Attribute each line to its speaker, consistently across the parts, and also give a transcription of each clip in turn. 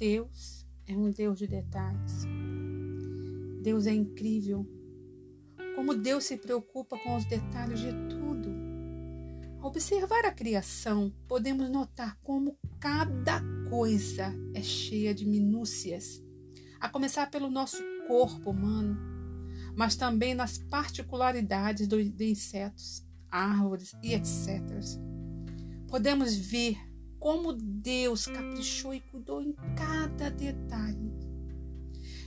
Speaker 1: Deus é um Deus de detalhes. Deus é incrível. Como Deus se preocupa com os detalhes de tudo. Ao observar a criação, podemos notar como cada coisa é cheia de minúcias, a começar pelo nosso corpo humano, mas também nas particularidades de insetos, árvores e etc. Podemos ver como Deus caprichou e cuidou em cada detalhe.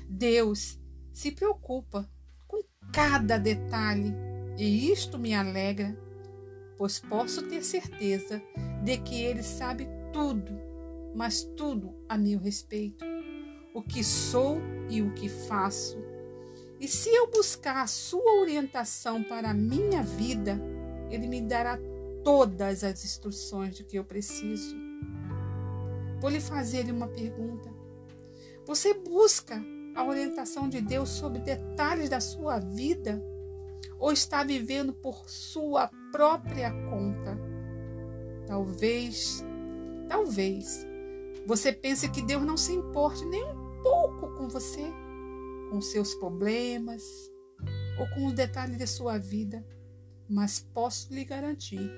Speaker 1: Deus se preocupa com cada detalhe e isto me alegra, pois posso ter certeza de que Ele sabe tudo, mas tudo a meu respeito, o que sou e o que faço. E se eu buscar a sua orientação para a minha vida, Ele me dará todas as instruções de que eu preciso. Vou lhe fazer uma pergunta. Você busca a orientação de Deus sobre detalhes da sua vida ou está vivendo por sua própria conta? Talvez, talvez você pense que Deus não se importe nem um pouco com você, com seus problemas ou com os detalhes de sua vida, mas posso lhe garantir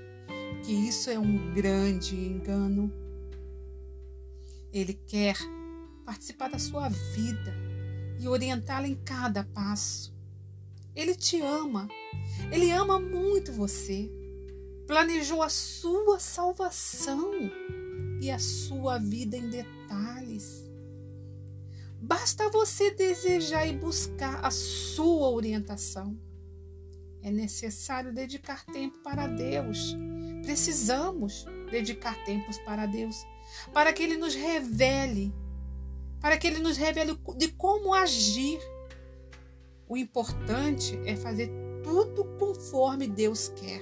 Speaker 1: que isso é um grande engano. Ele quer participar da sua vida e orientá-la em cada passo. Ele te ama. Ele ama muito você. Planejou a sua salvação e a sua vida em detalhes. Basta você desejar e buscar a sua orientação. É necessário dedicar tempo para Deus Precisamos dedicar tempos para Deus, para que Ele nos revele, para que Ele nos revele de como agir. O importante é fazer tudo conforme Deus quer,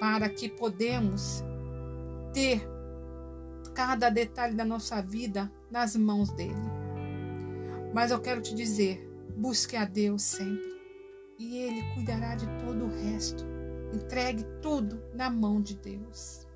Speaker 1: para que podemos ter cada detalhe da nossa vida nas mãos dele. Mas eu quero te dizer, busque a Deus sempre e ele cuidará de todo o resto. Entregue tudo na mão de Deus.